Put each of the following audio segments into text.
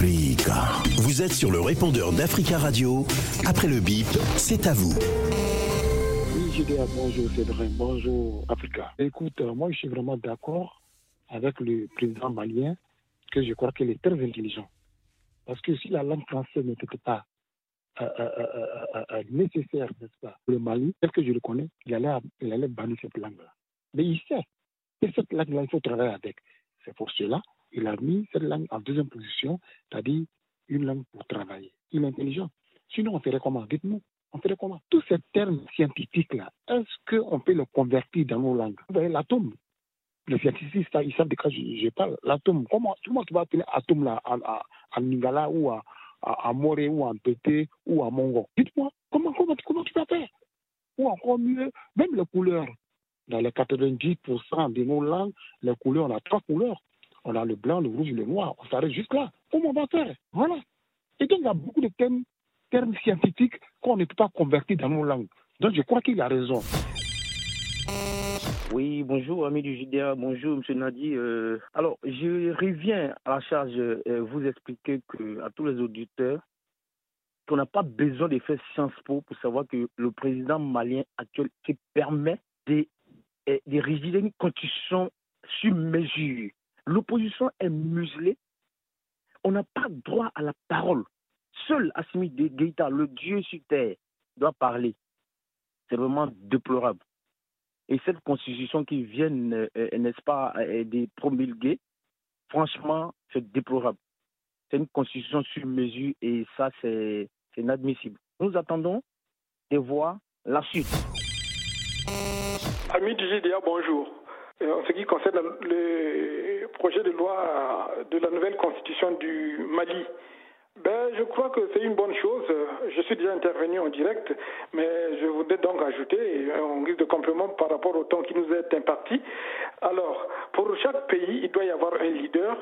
Vous êtes sur le répondeur d'Africa Radio. Après le bip, c'est à vous. Oui, je dis bonjour Cédric, bonjour Africa. Écoute, euh, moi je suis vraiment d'accord avec le président malien que je crois qu'il est très intelligent. Parce que si la langue française n'était pas euh, euh, nécessaire, n'est-ce pas, pour le Mali, tel que je le connais, il allait, il allait bannir cette langue-là. Mais il sait que cette langue-là, il faut travailler avec. C'est pour cela il a mis cette langue en deuxième position, c'est-à-dire une langue pour travailler. Il est intelligent. Sinon, on ferait comment? Dites-nous. On ferait comment? Tous ces termes scientifiques-là, est-ce qu'on peut les convertir dans nos langues? Vous voyez, l'atome, les scientifiques, ils savent de quoi je, parle. L'atome, comment, tu vas appeler atome là, en, Ningala ou à, à, Moré ou en Pété ou à Mongo Dites-moi, comment, comment, comment tu vas faire? Ou encore mieux, même les couleurs. Dans les 90% de nos langues, les couleurs, on a trois couleurs. On a le blanc, le rouge, le noir. On s'arrête juste là. Comment on va faire Voilà. Et donc, il y a beaucoup de termes, termes scientifiques qu'on ne peut pas convertir dans nos langues. Donc, je crois qu'il a raison. Oui, bonjour, ami du JDA. Bonjour, M. Nadi. Euh, alors, je reviens à la charge euh, vous expliquer que, à tous les auditeurs qu'on n'a pas besoin de faire Sciences Po pour savoir que le président malien actuel se permet de, euh, de une constitution sur mesure. L'opposition est muselée. On n'a pas droit à la parole. Seul Assimi Geïta, le Dieu sur terre, doit parler. C'est vraiment déplorable. Et cette constitution qui vient, euh, euh, n'est-ce pas, euh, des promulguer, franchement, c'est déplorable. C'est une constitution sur mesure et ça, c'est inadmissible. Nous attendons de voir la suite. Ami du GDA, bonjour. En ce qui concerne le projet de loi de la nouvelle constitution du Mali, ben, je crois que c'est une bonne chose. Je suis déjà intervenu en direct, mais je voudrais donc ajouter en guise de complément par rapport au temps qui nous est imparti. Alors, pour chaque pays, il doit y avoir un leader.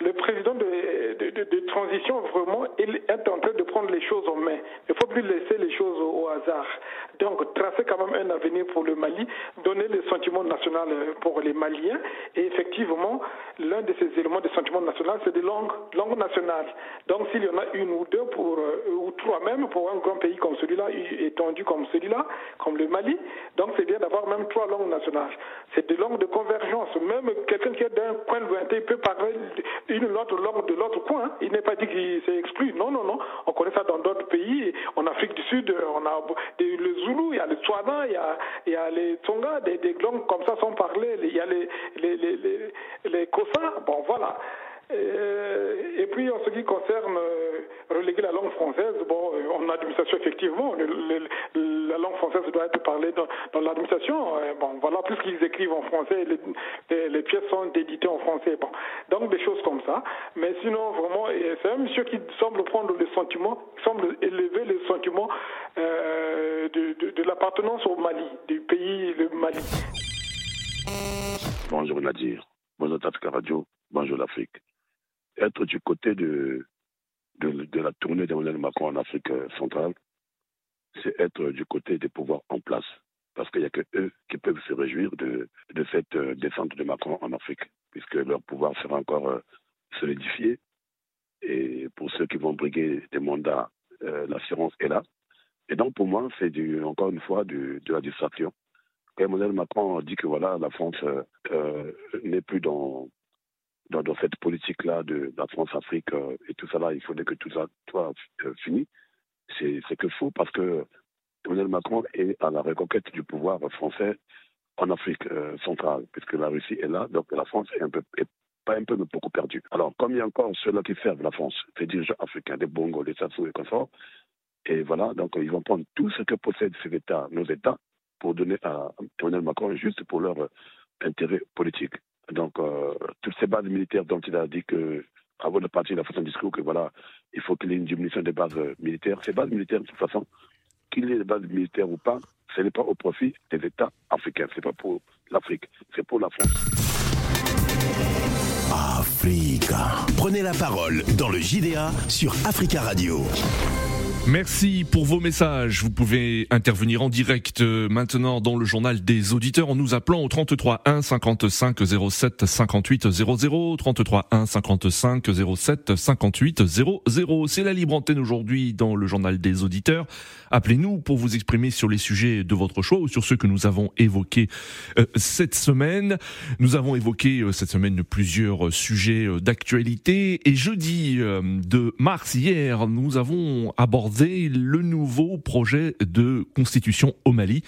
Le président de, transition, vraiment, il est en train de prendre les choses en main. Il ne faut plus laisser les choses au, hasard. Donc, tracer quand même un avenir pour le Mali, donner le sentiment national pour les Maliens. Et effectivement, l'un de ces éléments de sentiment national, c'est des langues, langues nationales. Donc, s'il une ou deux pour, euh, ou trois même pour un grand pays comme celui-là, étendu comme celui-là, comme le Mali. Donc c'est bien d'avoir même trois langues nationales. C'est des langues de convergence. Même quelqu'un qui est d'un coin lointain peut parler une autre langue de l'autre coin. Il n'est pas dit qu'il s'est exclu. Non, non, non. On connaît ça dans d'autres pays. En Afrique du Sud, on a le Zoulou, il y a le Tswana, il y a, il les Tonga, des, des langues comme ça sont parlées. Il y a les, les, les, les, les Kosa. Bon, voilà. Euh, et puis en ce qui concerne euh, reléguer la langue française, bon, euh, en administration effectivement, la langue française doit être parlée dans, l'administration. Bon, voilà, plus qu'ils écrivent en français, les, les, pièces sont éditées en français. Bon, donc des choses comme ça. Mais sinon, vraiment, c'est un monsieur qui semble prendre le sentiment, semble élever le sentiment de, de l'appartenance au Mali, du pays, le Mali. Bonjour Nadir, bonjour Tafka Radio, bonjour l'Afrique être du côté de, de, la tournée d'Emmanuel Macron en Afrique euh, centrale, c'est être du côté des pouvoirs en place. Parce qu'il n'y a que eux qui peuvent se réjouir de, de cette euh, descente de Macron en Afrique, puisque leur pouvoir sera encore euh, solidifié. Et pour ceux qui vont briguer des mandats, l'assurance est là. Et donc pour moi, c'est encore une fois de la distraction. Quand Emmanuel Macron dit que voilà, la France n'est plus dans, dans, cette politique-là de, la France-Afrique euh, et tout ça là, il faudrait que tout ça soit euh, fini. C'est que faux parce que Emmanuel Macron est à la reconquête du pouvoir français en Afrique euh, centrale, puisque la Russie est là, donc la France est un peu pas un peu, mais beaucoup perdue. Alors, comme il y a encore ceux-là qui servent la France, les dirigeants africains, des Bongo, des Sassou et consorts, et voilà, donc ils vont prendre tout ce que possèdent ces États, nos États, pour donner à Emmanuel Macron juste pour leur intérêt politique. Donc, euh, toutes ces bases militaires dont il a dit que, avant de partir, il a fait son discours que voilà, il faut qu'il y ait une diminution des bases euh, militaires. Ces bases militaires, de toute façon, qu'il y ait des bases militaires ou pas, ce n'est pas au profit des États africains. Ce n'est pas pour l'Afrique, c'est pour la France. Africa. Prenez la parole dans le JDA sur Africa Radio. Merci pour vos messages. Vous pouvez intervenir en direct euh, maintenant dans le journal des auditeurs en nous appelant au 33 1 55 07 58 00 33 1 55 07 58 00. C'est la libre antenne aujourd'hui dans le journal des auditeurs. Appelez-nous pour vous exprimer sur les sujets de votre choix ou sur ceux que nous avons évoqués euh, cette semaine. Nous avons évoqué euh, cette semaine plusieurs sujets d'actualité et jeudi de mars hier, nous avons abordé le nouveau projet de constitution au Mali.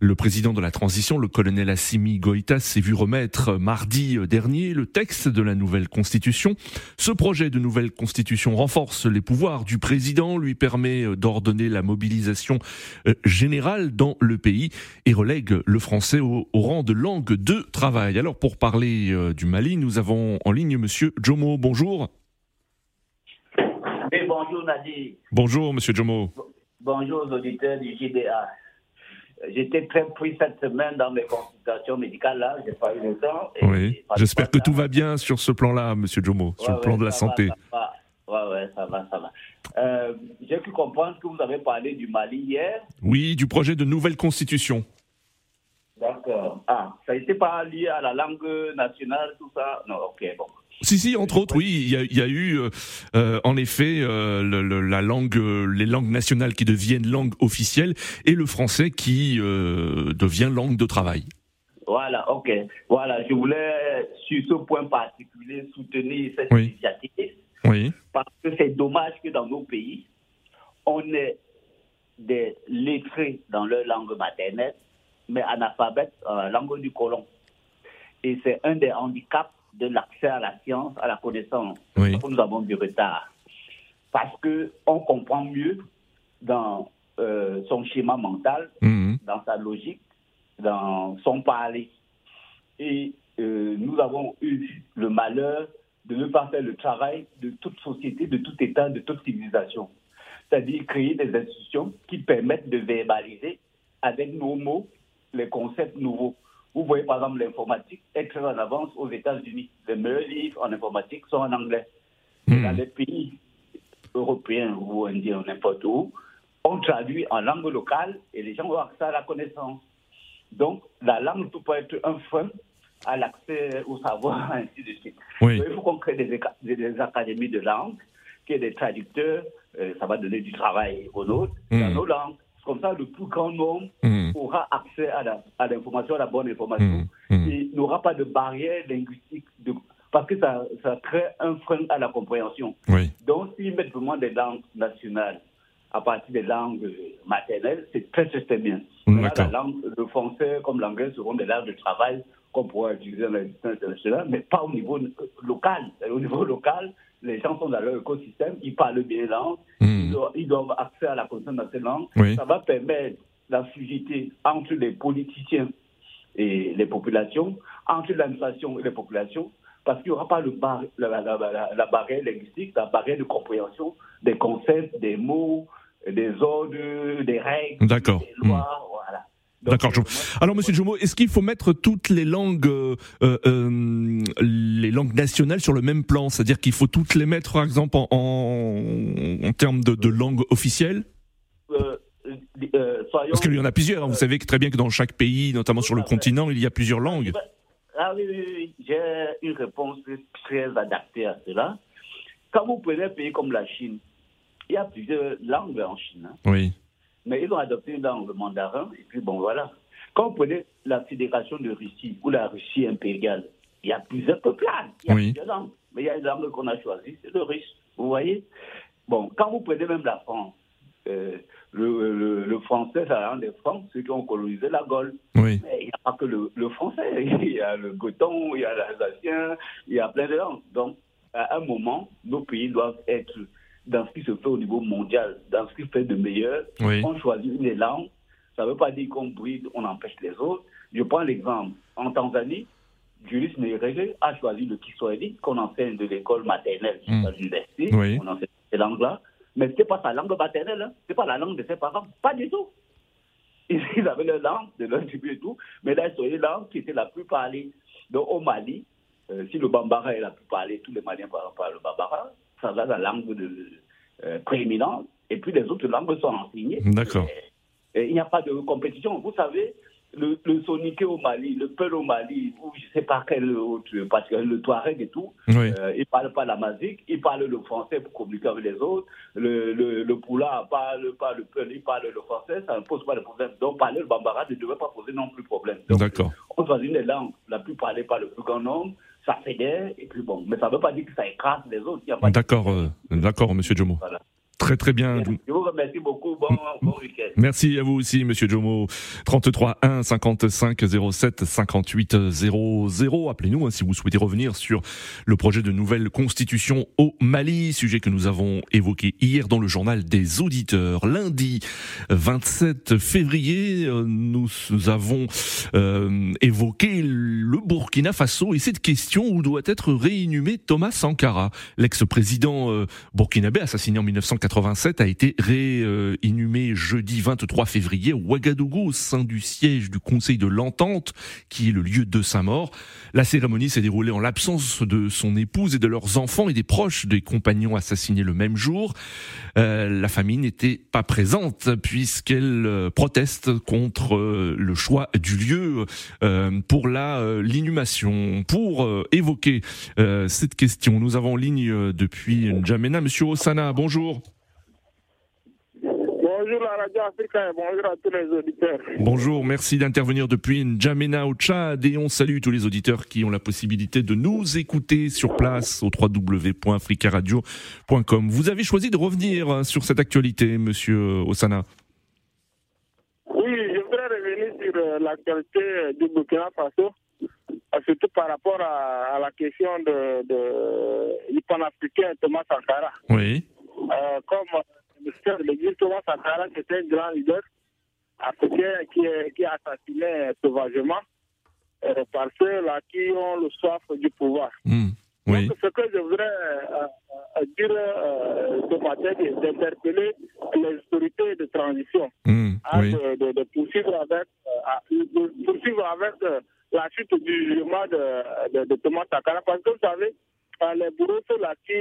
Le président de la transition, le colonel Assimi Goïta, s'est vu remettre mardi dernier le texte de la nouvelle constitution. Ce projet de nouvelle constitution renforce les pouvoirs du président, lui permet d'ordonner la mobilisation euh, générale dans le pays et relègue le français au, rang de langue de travail. Alors pour parler euh, du Mali, nous avons en ligne monsieur Jomo. Bonjour bonjour Nadir. Bonjour Monsieur Jomo. Bonjour aux auditeurs du JDA. J'étais très pris cette semaine dans mes consultations médicales là, j'ai pas eu le temps. oui, j'espère que tout va bien sur ce plan-là, Monsieur Jomo, sur le plan de la santé. Va, Ouais, ouais, ça va, ça va. Euh, j'ai pu comprendre que vous avez parlé du Mali hier. Oui, du projet de nouvelle constitution. D'accord. Ah, ça n'était pas lié à la langue nationale, tout ça? Non, ok, bon. Si, si, entre autres, oui, il y a, eu euh, euh, en effet euh, la langue, les langues nationales qui deviennent langue officielle et le français qui devient langue de travail. Voilà, ok. Voilà, je voulais sur ce point particulier soutenir cette initiative. Oui. Parce que c'est dommage que dans nos pays, on ait des lettrés dans leur langue maternelle, mais analphabètes la langue du colon. Et c'est un des handicaps de l'accès à la science, à la connaissance. Nous avons du retard. Parce qu'on comprend mieux dans euh, son schéma mental, mhm. dans sa logique, dans son parler. Et euh, nous avons eu le malheur de ne pas faire le travail de toute société, de tout État, de toute civilisation. C'est-à-dire créer des institutions qui permettent de verbaliser avec nos mots les concepts nouveaux. Vous voyez par exemple l'informatique est très en avance aux États-Unis. Les meilleurs livres en informatique sont en anglais. Hmm. Dans les pays européens ou indiens, n'importe où, on traduit en langue locale et les gens ont accès à la connaissance. Donc, la langue peut pas être un frein à l'accès au savoir, ainsi de suite. Il faut qu'on crée des, des, académies de langue, qu'il y ait des traducteurs, euh, ça va donner du travail aux autres, dans hmm. nos langues. Comme ça, le plus grand nombre hmm. Aura accès à l'information, à, la bonne information. Il hmm. hmm. n'aura pas de barrière linguistique, de, parce que ça, ça, crée un frein à la compréhension. Donc, s'ils mettent vraiment des langues nationales à partir des langues maternelles, c'est très, très bien. la langue, le français comme l'anglais seront des langues de travail qu'on pourra utiliser dans la internationale, mais pas au niveau local. Au niveau local, les gens sont dans leur écosystème, ils parlent bien langue, hmm. ils, doivent, avoir accès à la connaissance de ces langues. Ça va permettre la fluidité entre les politiciens et les populations, entre l'administration et les populations, parce qu'il n'y aura pas le la, la, barrière linguistique, la barrière de compréhension des concepts, des mots, des ordres, des règles, des lois. Voilà. D'accord. Alors, Monsieur Jomo, est-ce qu'il faut mettre toutes les langues, euh, euh, les langues nationales sur le même plan? C'est-à-dire qu'il faut toutes les mettre, par exemple, en, en, termes de, de langue officielle? Euh, Parce qu'il y en a plusieurs. Hein. Vous savez très bien que dans chaque pays, notamment sur le continent, il y a plusieurs langues. Ah oui, oui, oui. j'ai une réponse très adaptée à cela. Quand vous prenez un pays comme la Chine, il y a plusieurs langues en Chine. Hein. Oui mais ils ont adopté une langue mandarin, et puis bon, voilà. Quand vous prenez la Fédération de Russie ou la Russie impériale, il y a plusieurs peuplades, il y a plusieurs langues, mais il y a une langue qu'on a choisie, c'est le russe, vous voyez Bon, quand vous prenez même la France, euh, le, le, français, ça rend des Francs, ceux qui ont colonisé la Gaule. Oui. Mais il n'y a pas que le, le, français, il y a le gothon, il y a l'alsacien, il y a plein de langues. Donc, à un moment, nos pays doivent être dans ce qui se fait au niveau mondial, dans ce qui fait de meilleur. On choisit une langue. Ça ne veut pas dire qu'on bride, on empêche les autres. Je prends l'exemple. En Tanzanie, Julius Nyerere a choisi le Kiswahili qu'on enseigne de l'école maternelle mm. à l'université. On enseigne ces langues-là. Mais ce n'était pas sa langue maternelle. Hein. Ce pas la langue de ses parents. Pas du tout. Ils avaient leur langue de leur tribu et tout. Mais là, c'est une langue qui était la plus parlée. Donc au Mali, euh, si le Bambara est la plus parlée, tous les Maliens parlent le Bambara ça va la langue de, euh, prééminente. et puis les autres langues sont enseignées. D'accord. il n'y a pas de compétition. Vous savez, le, le Soniké au Mali, le Peul au Mali, ou je ne sais pas quel autre, parce que le Touareg et tout, Oui. euh, ils ne parlent pas la musique, ils parlent le français pour communiquer avec les autres. Le, le, le Poula parle pas le Peul, il parle le français, ça ne pose pas de problème. Donc parler le Bambara ne devrait pas poser non plus de problème. D'accord. on choisit une langue la plus parlée par le plus grand nombre, ça fédère, et puis bon, mais ça ne veut pas dire que ça écrase les autres. D'accord, euh, d'accord, Monsieur Jomo. Voilà. Très très bien. Je vous remercie beaucoup. Bon, bon week-end. Merci à vous aussi, Monsieur Jomo. 33 1 55 07 58 00. Appelez-nous hein, si vous souhaitez revenir sur le projet de nouvelle constitution au Mali, sujet que nous avons évoqué hier dans le journal des auditeurs. Lundi 27 février, euh, nous avons euh, évoqué le Burkina Faso et cette question où doit être réinhumé Thomas Sankara, l'ex-président euh, burkinabé assassiné en 1987 a été réinhumé jeudi 23 février au Ouagadougou au sein du siège du Conseil de l'Entente qui est le lieu de sa mort. La cérémonie s'est déroulée en l'absence de son épouse et de leurs enfants et des proches des compagnons assassinés le même jour. Euh, la famille n'était pas présente puisqu'elle euh, proteste contre euh, le choix du lieu pour l'inhumation. Pour évoquer cette question, nous avons en ligne depuis N'Djamena Monsieur Osana. Bonjour. Bonjour la radio africaine, bonjour à tous les auditeurs. Bonjour, merci d'intervenir depuis N'Djamena au Tchad et on salue tous les auditeurs qui ont la possibilité de nous écouter sur place au www.africaradio.com. Vous avez choisi de revenir hein, sur cette actualité, monsieur Osana. Oui, je voudrais revenir sur euh, l'actualité du Burkina Faso, euh, surtout par rapport à, à la question de, de, du panafricain Thomas Sankara. Oui. Euh, comme le chef de l'église Thomas Sankara, qui était un grand leader africain qui est, qui est assassiné sauvagement euh, par ceux-là qui ont le soif du pouvoir. Hmm. Oui. Donc, ce que je voudrais euh, euh, dire euh, ce matin, c'est d'interpeller les autorités de transition à Oui. de, de- de poursuivre avec, de poursuivre avec la suite du jugement de, de, de Thomas Sankara. Parce que vous savez, euh, les bourreaux, ceux-là qui,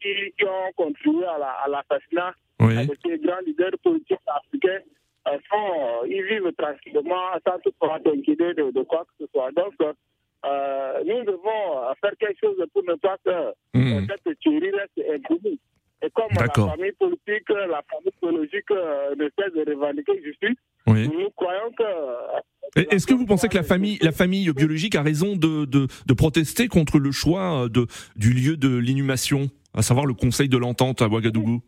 qui, qui ont contribué à la- à l'assassinat Oui. de ces grands leaders politiques africains, euh, sont, ils vivent tranquillement sans toutefois s'inquiéter de, de quoi que ce soit. Donc, euh, nous devons euh, faire quelque chose pour ne pas que euh, Hmm. cette tuerie reste impunie. Et comme la famille politique, la famille biologique euh, ne cesse de revendiquer justice, Oui. nous croyons que... Est-ce que vous pensez que la famille, la famille biologique a raison de, de, de protester contre le choix euh, de, du lieu de l'inhumation, à savoir le Conseil de l'Entente à Ouagadougou?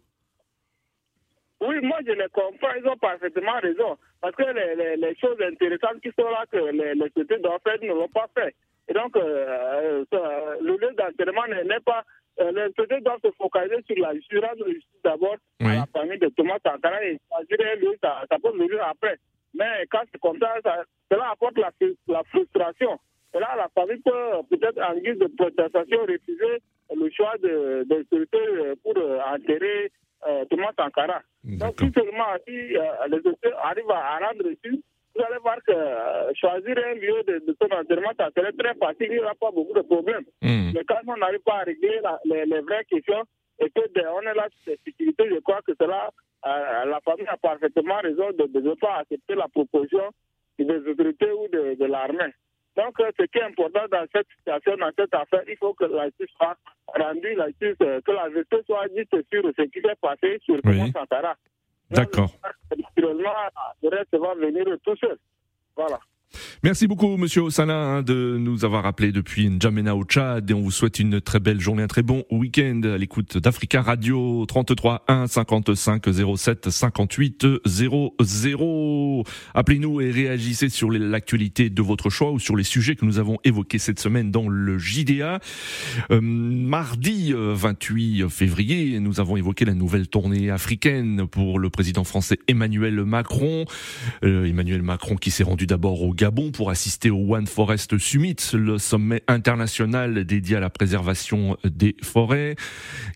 Oui, moi je les comprends, ils ont parfaitement raison. Parce que les, les, les choses intéressantes qui sont là, que les, les sociétés doivent faire, ne l'ont pas fait. Et donc, euh, euh, le lieu d'enterrement n'est pas. euh, les sociétés doivent se focaliser sur la justice, rendre justice d'abord Oui. à la famille de Thomas Sankara et choisir un lieu, ça, ça peut venir après. Mais quand c'est comme ça, ça- cela apporte la, frus- la frustration. Et là, la famille peut peut-être en guise de protestation refuser le choix de, des autorités euh, pour euh, enterrer euh, Thomas Sankara. Donc, si seulement si euh, les autorités arrivent à, rendre ici, vous allez voir que euh, choisir un lieu de, de son enterrement, ça serait très facile, il n'y aura pas beaucoup de problèmes. Hmm. Mais quand on n'arrive pas à régler la- les, les vraies questions et que de- on est là sur ces sécurités, je crois que cela, euh, la famille a parfaitement raison de ne pas accepter la proposition des autorités ou de, de l'armée. Donc, euh, ce qui est important dans cette situation, dans cette affaire, il faut que la justice soit rendue, la justice, que la vérité soit dite sur ce qui s'est passé sur Oui. Thomas Sankara. D'accord. Voilà. Merci beaucoup, Monsieur Osana, hein, de nous avoir rappelé depuis N'Djamena au Tchad et on vous souhaite une très belle journée, un très bon week-end à l'écoute d'Africa Radio 33 1 55 07 58 00. Appelez-nous et réagissez sur l'actualité de votre choix ou sur les sujets que nous avons évoqués cette semaine dans le JDA. Euh, mardi euh, 28 février, nous avons évoqué la nouvelle tournée africaine pour le président français Emmanuel Macron. Euh, Emmanuel Macron qui s'est rendu d'abord au Gabon Pour assister au One Forest Summit, le sommet international dédié à la préservation des forêts.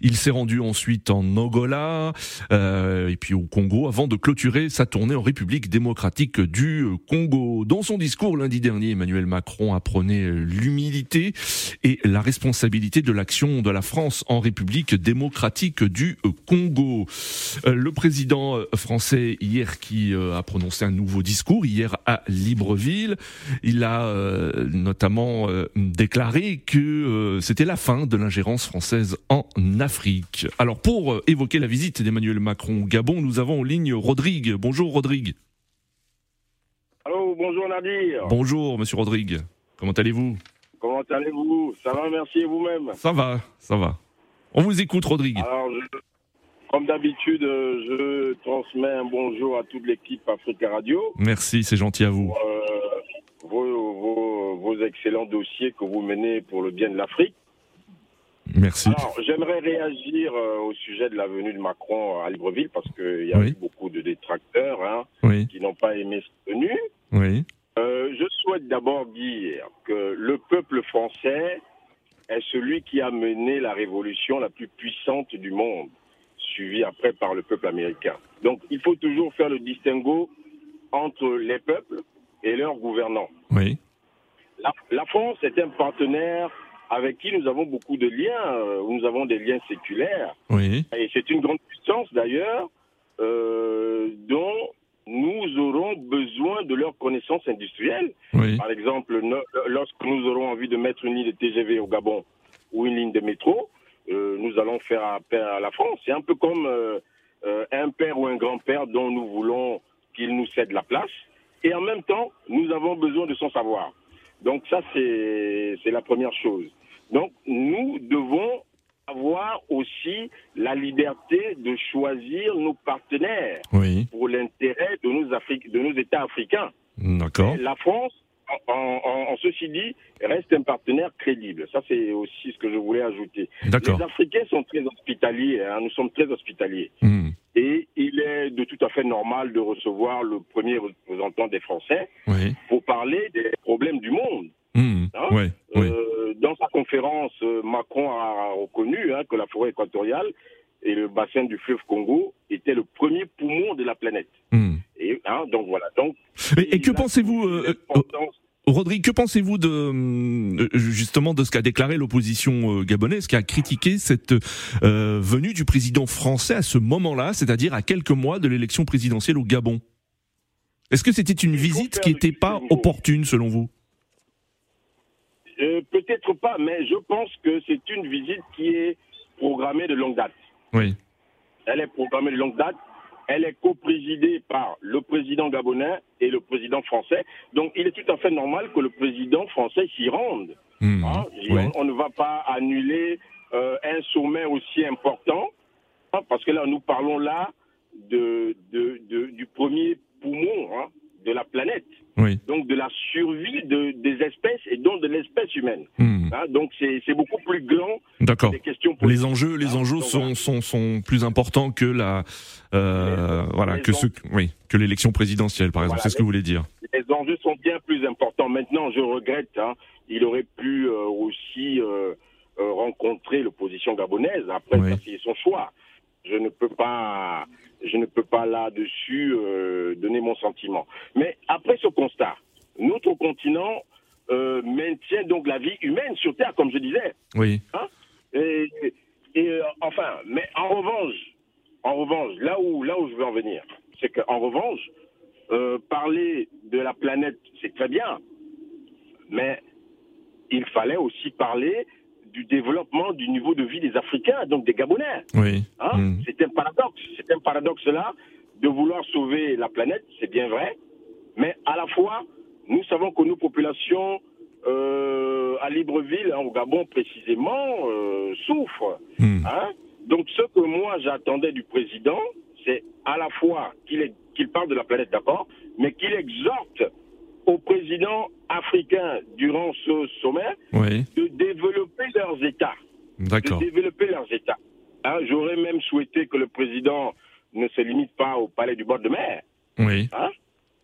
Il s'est rendu ensuite en Angola euh, et puis au Congo avant de clôturer sa tournée en République démocratique du Congo. Dans son discours lundi dernier, Emmanuel Macron apprenait l'humilité et la responsabilité de l'action de la France en République démocratique du Congo. Euh, le président français hier qui euh, a prononcé un nouveau discours hier à Libreville, il a euh, notamment déclaré que c'était la fin de l'ingérence française en Afrique. Alors pour évoquer la visite d'Emmanuel Macron au Gabon, nous avons en ligne Rodrigue. Bonjour Rodrigue. Allô, bonjour Nadir. Bonjour Monsieur Rodrigue. Comment allez-vous? Comment allez-vous? Ça va, merci vous-même? Ça va, ça va. On vous écoute Rodrigue. Alors, comme d'habitude, je transmets un bonjour à toute l'équipe Africa Radio. Merci, c'est gentil à vous. Euh, vos, vos, excellents dossiers que vous menez pour le bien de l'Afrique. Merci. Alors, j'aimerais réagir euh, au sujet de la venue de Macron à Libreville parce qu'il y a eu beaucoup de détracteurs hein, qui n'ont pas aimé cette venue. Oui. Euh, je souhaite d'abord dire que le peuple français est celui qui a mené la révolution la plus puissante du monde, suivie après par le peuple américain. Donc il faut toujours faire le distinguo entre les peuples et leurs gouvernants. Oui. La, la France est un partenaire avec qui nous avons beaucoup de liens, euh, nous avons des liens séculaires. Oui. Et c'est une grande puissance d'ailleurs euh, dont nous aurons besoin de leurs connaissances industrielles. Oui. Par exemple, lorsque nous aurons envie de mettre une ligne de TGV au Gabon ou une ligne de métro, euh, nous allons faire appel à la France. C'est un peu comme euh, euh, un père ou un grand-père dont nous voulons qu'il nous cède la place. Et en même temps, nous avons besoin de son savoir. Donc ça, c'est la première chose. Donc nous devons avoir aussi la liberté de choisir nos partenaires pour l'intérêt de nos, de nos États africains. D'accord. La France, en, ceci dit, reste un partenaire crédible. Ça, c'est aussi ce que je voulais ajouter. Les Africains sont très hospitaliers. Hein. nous sommes très hospitaliers. Hmm. Et il est de tout à fait normal de recevoir le premier représentant des Français pour parler des problèmes du monde. Hmm. Hein euh, dans sa conférence, euh, Macron a reconnu hein, que la forêt équatoriale et le bassin du fleuve Congo étaient le premier poumon de la planète. Hmm. Et hein, donc voilà. Donc. Et, que pensez-vous, euh, Rodrigue, que pensez-vous de justement de ce qu'a déclaré l'opposition gabonaise, qui a critiqué cette venue du président français à ce moment-là, c'est-à-dire à quelques mois de l'élection présidentielle au Gabon? Est-ce que c'était une visite qui n'était pas opportune selon vous? euh, peut-être pas, mais je pense que c'est une visite qui est programmée de longue date. Oui. Elle est programmée de longue date. Elle est co-présidée par le président gabonais et le président français. Donc, il est tout à fait normal que le président français s'y rende. Mmh. Hein, on, ne va pas annuler euh, un sommet aussi important, hein, parce que là, nous parlons là de, de, de du premier poumon hein, de la planète. Oui. Donc de la survie de, des espèces et donc de l'espèce humaine. Hmm. Hein, donc c'est beaucoup plus grand. D'accord. questions les enjeux, les enjeux sont, sont, sont, plus importants que la euh, voilà que ce oui que l'élection présidentielle par exemple. c'est ce que vous voulez dire. Les enjeux sont bien plus importants. Maintenant, je regrette. Hein, il aurait pu euh, aussi euh, rencontrer l'opposition gabonaise. Après, oui. son choix. Je ne peux pas je ne peux pas là-dessus euh, donner mon sentiment. Mais après ce constat, notre continent euh, maintient donc la vie humaine sur Terre, comme je disais. Oui. Hein et, euh, enfin, mais en revanche, en revanche, là où là où je veux en venir, c'est qu'en revanche, parler de la planète, c'est très bien, mais il fallait aussi parler du développement du niveau de vie des Africains, donc des Gabonais. Oui. Hein? Mm. C'est un paradoxe. C'est un paradoxe là de vouloir sauver la planète, c'est bien vrai, mais à la fois, nous savons que nos populations euh, à Libreville, hein, au Gabon précisément, euh, souffrent. Mm. Hein? Donc ce que moi j'attendais du président, c'est à la fois qu'il qu'il parle de la planète d'abord, mais qu'il exhorte aux présidents africains durant ce sommet Oui. de développer leurs États. D'accord. De développer leurs États. Hein, J'aurais même souhaité que le président ne se limite pas au palais du bord de mer, Oui. hein,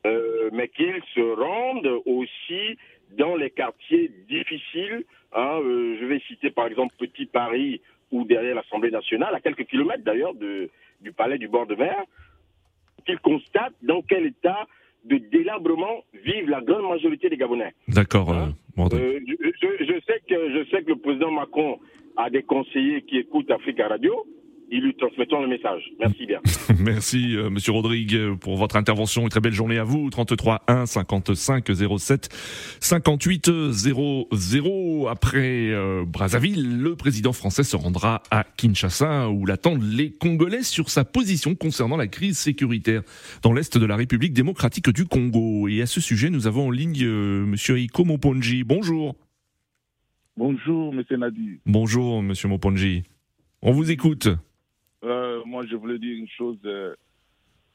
euh, mais qu'ils se rendent aussi dans les quartiers difficiles. Hein, euh, je vais citer par exemple Petit Paris ou derrière l'Assemblée nationale, à quelques kilomètres d'ailleurs du palais du bord de mer, qu'ils constatent dans quel état de délabrement vivent la grande majorité des Gabonais. D'accord. Hein euh, je, je, sais que, je sais que le président Macron a des conseillers qui écoutent Africa Radio et lui transmettons le message. Merci bien. Merci, euh, Monsieur Rodrigue, pour votre intervention. Une très belle journée à vous. 33 1 55 07 58 00. Après euh, Brazzaville, le président français se rendra à Kinshasa, où l'attendent les Congolais sur sa position concernant la crise sécuritaire dans l'est de la République démocratique du Congo. Et à ce sujet, nous avons en ligne euh, Monsieur Iko Moponji. Bonjour. Bonjour, Monsieur Nadi. Bonjour, Monsieur Moponji. On vous écoute. Euh, moi, je voulais dire une chose. Euh,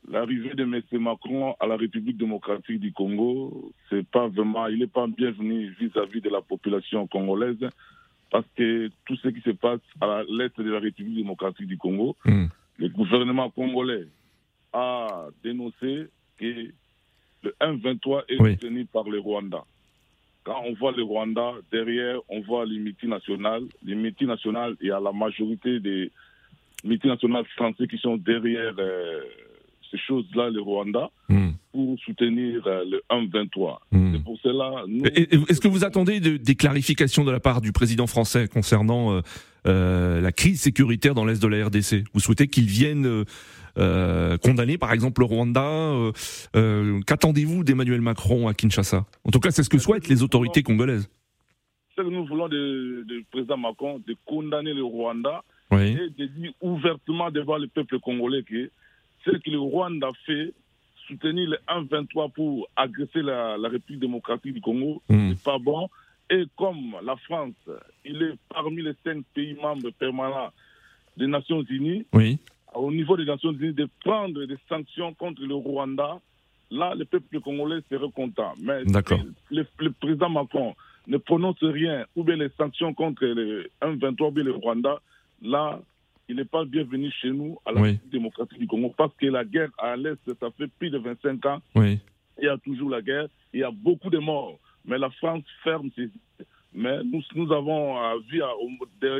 l'arrivée de M. Macron à la République démocratique du Congo, c'est pas vraiment, il n'est pas bienvenu vis-à-vis de la population congolaise, parce que tout ce qui se passe à l'est de la République démocratique du Congo, hmm. le gouvernement congolais a dénoncé que le 1-23 est soutenu par le Rwanda. Quand on voit le Rwanda, derrière, on voit les multinationales. Les multinationales, il y a la majorité des multinationales français qui sont derrière euh, ces choses-là, le Rwanda, hmm. pour soutenir euh, le 1-23. Hmm. C'est pour cela. Est-ce que vous attendez des clarifications de la part du président français concernant euh, la crise sécuritaire dans l'est de la RDC Vous souhaitez qu'il vienne condamner, par exemple, le Rwanda Qu'attendez-vous d'Emmanuel Macron à Kinshasa? En tout cas, c'est ce que souhaitent les autorités congolaises. Ce que nous voulons du président Macron, de condamner le Rwanda et de dire ouvertement devant le peuple congolais que ce que le Rwanda fait, soutenir le 1-23 pour agresser la, République démocratique du Congo, hmm. c'est pas bon. Et comme la France, il est parmi les cinq pays membres permanents des Nations Unies, oui. au niveau des Nations Unies, de prendre des sanctions contre le Rwanda, là, le peuple congolais serait content. Mais si le, le, président Macron ne prononce rien, ou bien les sanctions contre le 1-23 ou bien le Rwanda, là, il n'est pas bienvenu chez nous à la République démocratique du Congo parce que la guerre à l'Est, ça fait plus de 25 ans. Oui. Il y a toujours la guerre, il y a beaucoup de morts. Mais la France ferme ses Mais nous, nous avons euh, vu,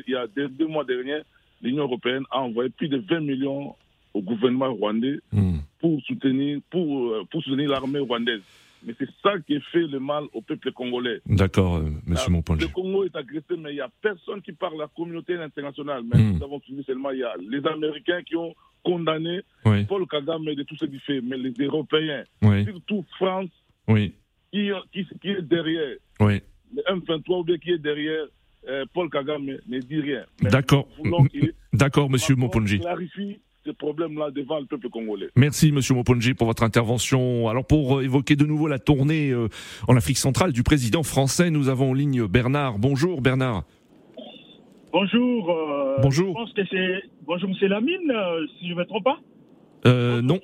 il y a deux, mois derniers, l'Union européenne a envoyé plus de 20 millions au gouvernement rwandais hmm. pour soutenir, pour, euh, pour soutenir l'armée rwandaise. Mais c'est ça qui fait le mal au peuple congolais. D'accord, euh, monsieur Le Congo est agressé, mais il n'y a personne qui parle la communauté internationale. Mais hmm. nous avons suivi seulement, il y a les Américains qui ont condamné Paul Kagame de tout ce qu'il fait, mais les Européens, surtout France, qui, qui, est derrière oui. le M23 ou bien qui est derrière euh, Paul Kagame, ne dit rien. D'accord. D'accord, monsieur Moponji. clarifie ces problèmes-là devant le peuple congolais. Merci, Monsieur Moponji, pour votre intervention. Alors, pour euh, évoquer de nouveau la tournée euh, en Afrique centrale du président français, nous avons en ligne Bernard. Bonjour, Bernard. Bonjour. Euh, Bonjour. Je pense que c'est. Bonjour, Monsieur Lamine, si je ne me trompe pas. Euh, non.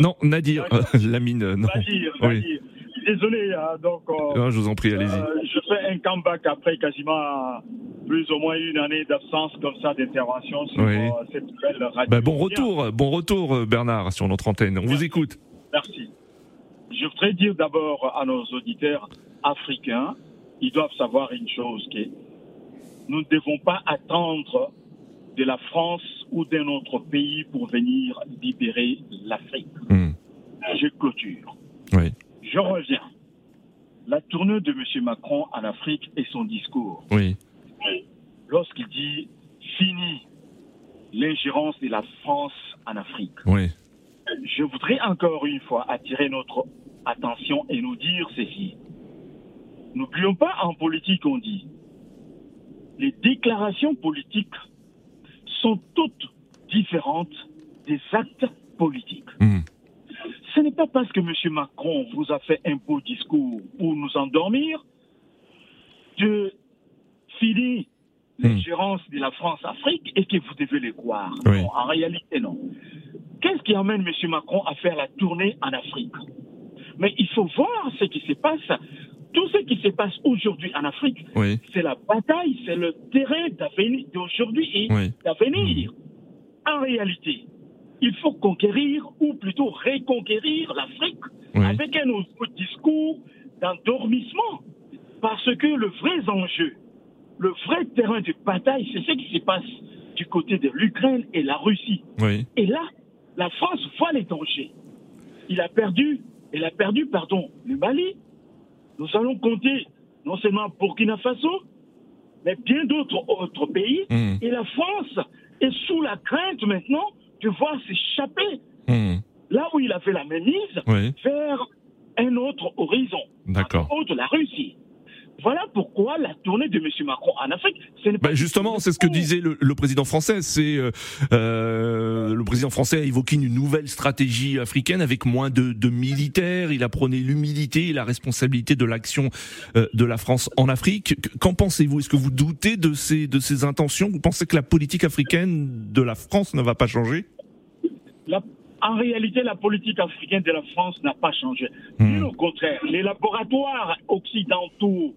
Non, Nadir. Lamine, non. Nadir, Nadir désolé. Hein, donc, euh, je vous en prie, allez-y. Euh, je fais un comeback après quasiment plus ou moins une année d'absence comme ça d'intervention sur euh, cette belle radio. Ben, bon retour, bon retour Bernard sur notre antenne. On vous écoute. Merci. Je voudrais dire d'abord à nos auditeurs africains, ils doivent savoir une chose que nous ne devons pas attendre de la France ou d'un autre pays pour venir libérer l'Afrique. Hmm. Je clôture. Oui. Je reviens. La tournée de M. Macron en Afrique et son discours. Oui. Lorsqu'il dit fini l'ingérence de la France en Afrique. Oui. Je voudrais encore une fois attirer notre attention et nous dire ceci. N'oublions pas en politique, on dit, les déclarations politiques sont toutes différentes des actes politiques. Hmm. Ce n'est pas parce que M. Macron vous a fait un beau discours pour nous endormir que finit hmm. l'ingérence de la France-Afrique et que vous devez le croire? Non, en réalité, non. Qu'est-ce qui amène M. Macron à faire la tournée en Afrique? Mais il faut voir ce qui se passe. Tout ce qui se passe aujourd'hui en Afrique, c'est la bataille, c'est le terrain d'aujourd'hui et d'avenir. En réalité, il faut conquérir, ou plutôt reconquérir l'Afrique avec un autre discours d'endormissement. Parce que le vrai enjeu, le vrai terrain de bataille, c'est ce qui se passe du côté de l'Ukraine et la Russie. Et là, la France voit les dangers. Il a perdu, elle a perdu, pardon, le Mali. Nous allons compter non seulement Burkina Faso, mais bien d'autres autres pays. Hmm. Et la France est sous la crainte maintenant de voir s'échapper hmm. là où il a fait la mainmise vers un autre horizon, D'accord. de la Russie. Voilà pourquoi la tournée de M. Macron en Afrique, ce n'est pas... Bah, justement, c'est ce que disait le, président français. C'est euh, euh, le président français a évoqué une nouvelle stratégie africaine avec moins de, militaires. Il a prôné l'humilité et la responsabilité de l'action euh, de la France en Afrique. Qu'en pensez-vous? Est-ce que vous doutez de ces de ces intentions? Vous pensez que la politique africaine de la France ne va pas changer? En réalité, la politique africaine de la France n'a pas changé. Hmm. au contraire, les laboratoires occidentaux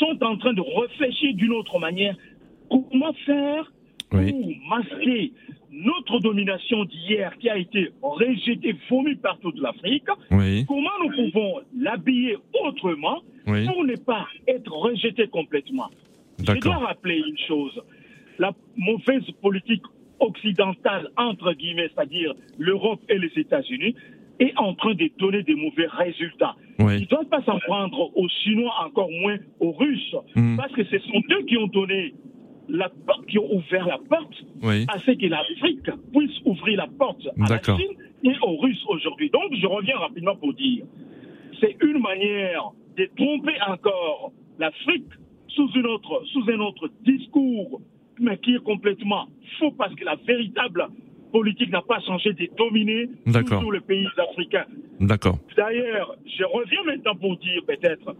sont en train de réfléchir d'une autre manière comment faire pour masquer notre domination d'hier qui a été rejetée, vomie par toute l'Afrique. Comment nous pouvons l'habiller autrement pour ne pas être rejeté complètement? Je dois rappeler une chose. La mauvaise politique occidentale, entre guillemets, c'est-à-dire l'Europe et les États-Unis, est en train de donner des mauvais résultats. Ils ne doivent pas s'en prendre aux Chinois, encore moins aux Russes, hmm. parce que ce sont eux qui ont donné la, qui ont ouvert la porte à ce que l'Afrique puisse ouvrir la porte à la Chine et aux Russes aujourd'hui. Donc, je reviens rapidement pour dire, c'est une manière de tromper encore l'Afrique sous, une autre, sous un autre discours, mais qui est complètement faux parce que la véritable politique n'a pas changé de dominer tous les pays africains. D'accord. D'ailleurs, je reviens maintenant pour dire peut-être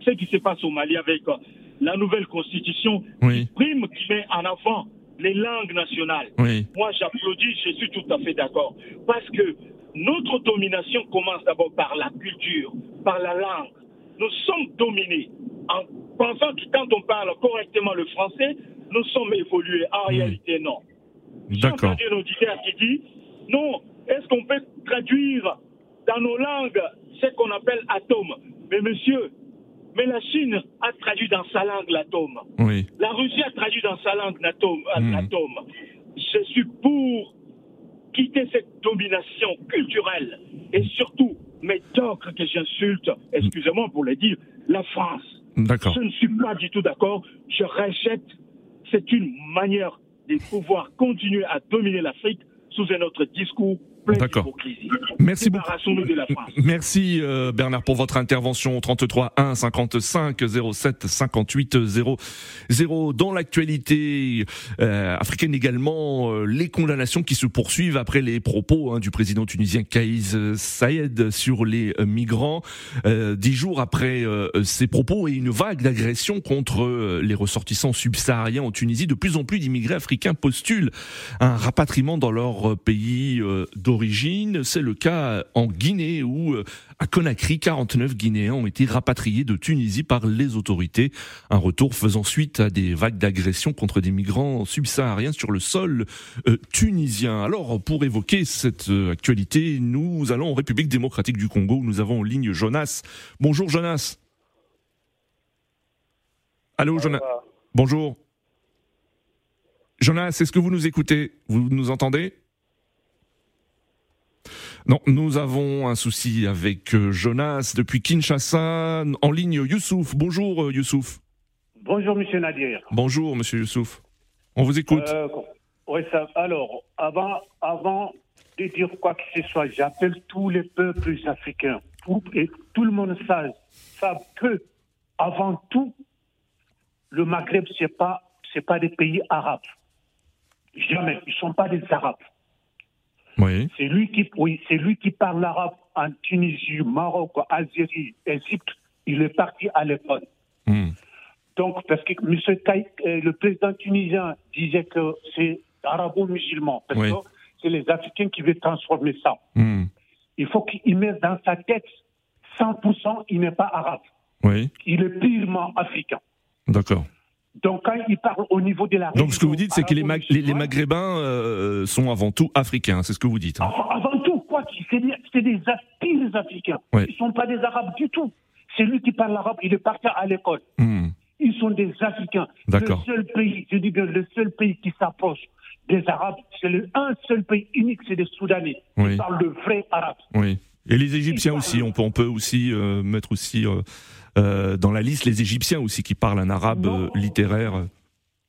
ce qui se passe au Mali avec euh, la nouvelle constitution qui prime, qui met en avant les langues nationales. Moi, j'applaudis, je suis tout à fait d'accord. Parce que notre domination commence d'abord par la culture, par la langue. Nous sommes dominés en pensant que quand on parle correctement le français, nous sommes évolués. En réalité, non. D'accord. J'ai un auditeur qui dit non, est-ce qu'on peut traduire dans nos langues ce qu'on appelle atome? Mais monsieur, mais la Chine a traduit dans sa langue l'atome. Oui. La Russie a traduit dans sa langue l'atome. Hmm. Je suis pour quitter cette domination culturelle et surtout médiocre que j'insulte, excusez-moi pour le dire, la France. D'accord. Je ne suis pas du tout d'accord. Je rejette. C'est une manière de pouvoir continuer à dominer l'Afrique sous un autre discours D'accord. Merci beaucoup. Merci euh, Bernard pour votre intervention. 33 1 55 07 58 0 0 dans l'actualité euh, africaine également euh, les condamnations qui se poursuivent après les propos hein, du président tunisien Kaïs Saïed sur les migrants dix jours après ces propos et une vague d'agression contre les ressortissants subsahariens en Tunisie. De plus en plus d'immigrés africains postulent un rapatriement dans leur pays d'origine c'est le cas en Guinée où, euh, à Conakry, 49 Guinéens ont été rapatriés de Tunisie par les autorités. Un retour faisant suite à des vagues d'agressions contre des migrants subsahariens sur le sol euh, tunisien. Alors, pour évoquer cette euh, actualité, nous allons en République démocratique du Congo où nous avons en ligne Jonas. Bonjour Jonas. Allô Jonas. Bonjour. Jonas, est-ce que vous nous écoutez? Vous nous entendez? Non, nous avons un souci avec euh, Jonas depuis Kinshasa. En ligne, Youssouf. Bonjour euh, Youssouf. Bonjour Monsieur Nadir. Bonjour Monsieur Youssouf. On vous écoute. Euh, oui, ça, alors, avant, avant de dire quoi que ce soit, j'appelle tous les peuples africains pour, et tout le monde sache, que, avant tout, le Maghreb, ce n'est pas, pas des pays arabes. Jamais. Ils ne sont pas des arabes. C'est lui qui, oui, c'est lui qui parle arabe en Tunisie, Maroc, Algérie, Égypte. Il est parti à l'époque. Hmm. Donc, parce que M. Euh, le président tunisien disait que c'est arabo-musulman, parce que c'est les Africains qui veulent transformer ça. Hmm. Il faut qu'il mette dans sa tête 100% il n'est pas arabe. Oui. Il est purement africain. D'accord. Donc quand ils parlent au niveau de la Donc ce que vous dites, c'est que les, les, Maghrébins euh, sont avant tout africains, c'est ce que vous dites. Hein. Avant, tout, quoi C'est des, c'est des pires africains. Ils ne sont pas des arabes du tout. C'est lui qui parle arabe, il est parti à l'école. Hmm. Ils sont des africains. Le seul pays, je dis bien le seul pays qui s'approche des arabes, c'est le un seul pays unique, c'est des Soudanais. Ils parlent le vrai arabe. Oui. Et les Égyptiens aussi, on peut, on peut aussi euh, mettre aussi euh, dans la liste les Égyptiens aussi qui parlent un arabe littéraire.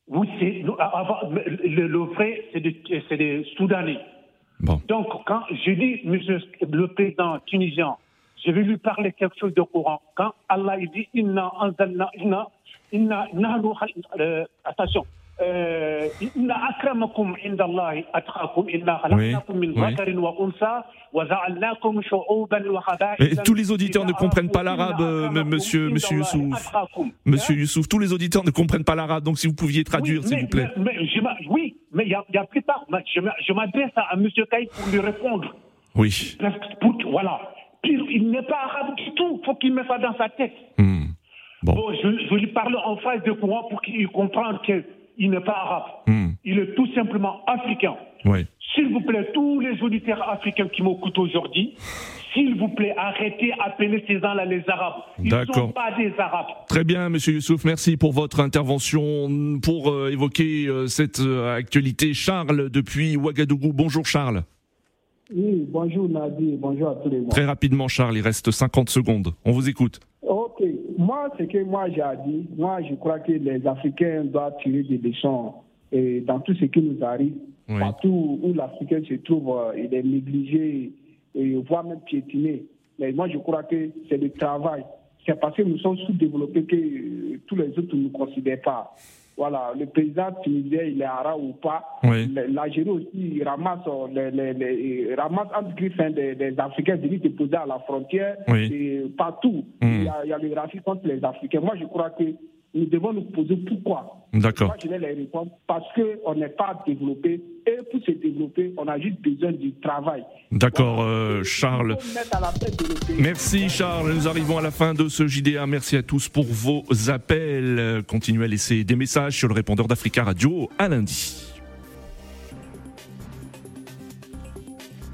Oui, c'est, le, le, vrai, c'est des, des, Soudanais. Bon. Donc, quand je dis, monsieur le président tunisien, je vais lui parler quelque chose de courant. Quand Allah il dit, inna, inna, inna, inna, euh, atqakum min wa wa tous les auditeurs ne comprennent pas l'arabe euh, monsieur monsieur Youssouf monsieur hein Youssouf tous les auditeurs ne comprennent pas l'arabe donc si vous pouviez traduire s'il vous plaît. oui mais il y a, plus tard je, m'adresse à, monsieur Kaï pour lui répondre. Oui. Voilà. Il n'est pas arabe du tout Il faut qu'il mette ça dans sa tête. Hmm. Bon. je, lui parle en face de courant pour qu'il comprenne que il n'est pas arabe. Hmm. Il est tout simplement africain. S'il vous plaît, tous les auditeurs africains qui m'écoutent aujourd'hui, s'il vous plaît, arrêtez d'appeler ces gens-là les Arabes. Ils ne sont pas des Arabes. Très bien, Monsieur Youssouf, merci pour votre intervention. Pour euh, évoquer euh, cette euh, actualité, Charles, depuis Ouagadougou. Bonjour Charles. Oui, bonjour Nadi, bonjour à tous les gens. Très rapidement, Charles, il reste 50 secondes. On vous écoute. Ok, moi, ce que moi j'ai dit, moi je crois que les Africains doivent tirer des leçons et dans tout ce qui nous arrive. Partout où l'Africain se trouve, euh, il est négligé, et voire même piétiné. Mais moi je crois que c'est le travail. C'est parce que nous sommes sous-développés que euh, tous les autres ne nous considèrent pas voilà, le président tunisien, il est arabe ou pas. L'Algérie aussi, il ramasse, les, les, les, ramasse entre griffes des, des, Africains venus déposer à la frontière. Et partout, hmm. il, y a, il, y a, le racisme contre les Africains. Moi, je crois que nous devons nous poser pourquoi. D'accord. Moi, je vais les répondre parce qu'on n'est pas développé. Et pour se développer, on a juste besoin du travail. D'accord, euh, Charles. Merci, Charles. Nous arrivons à la fin de ce JDA. Merci à tous pour vos appels. Continuez à laisser des messages sur le répondeur d'Africa Radio. À lundi.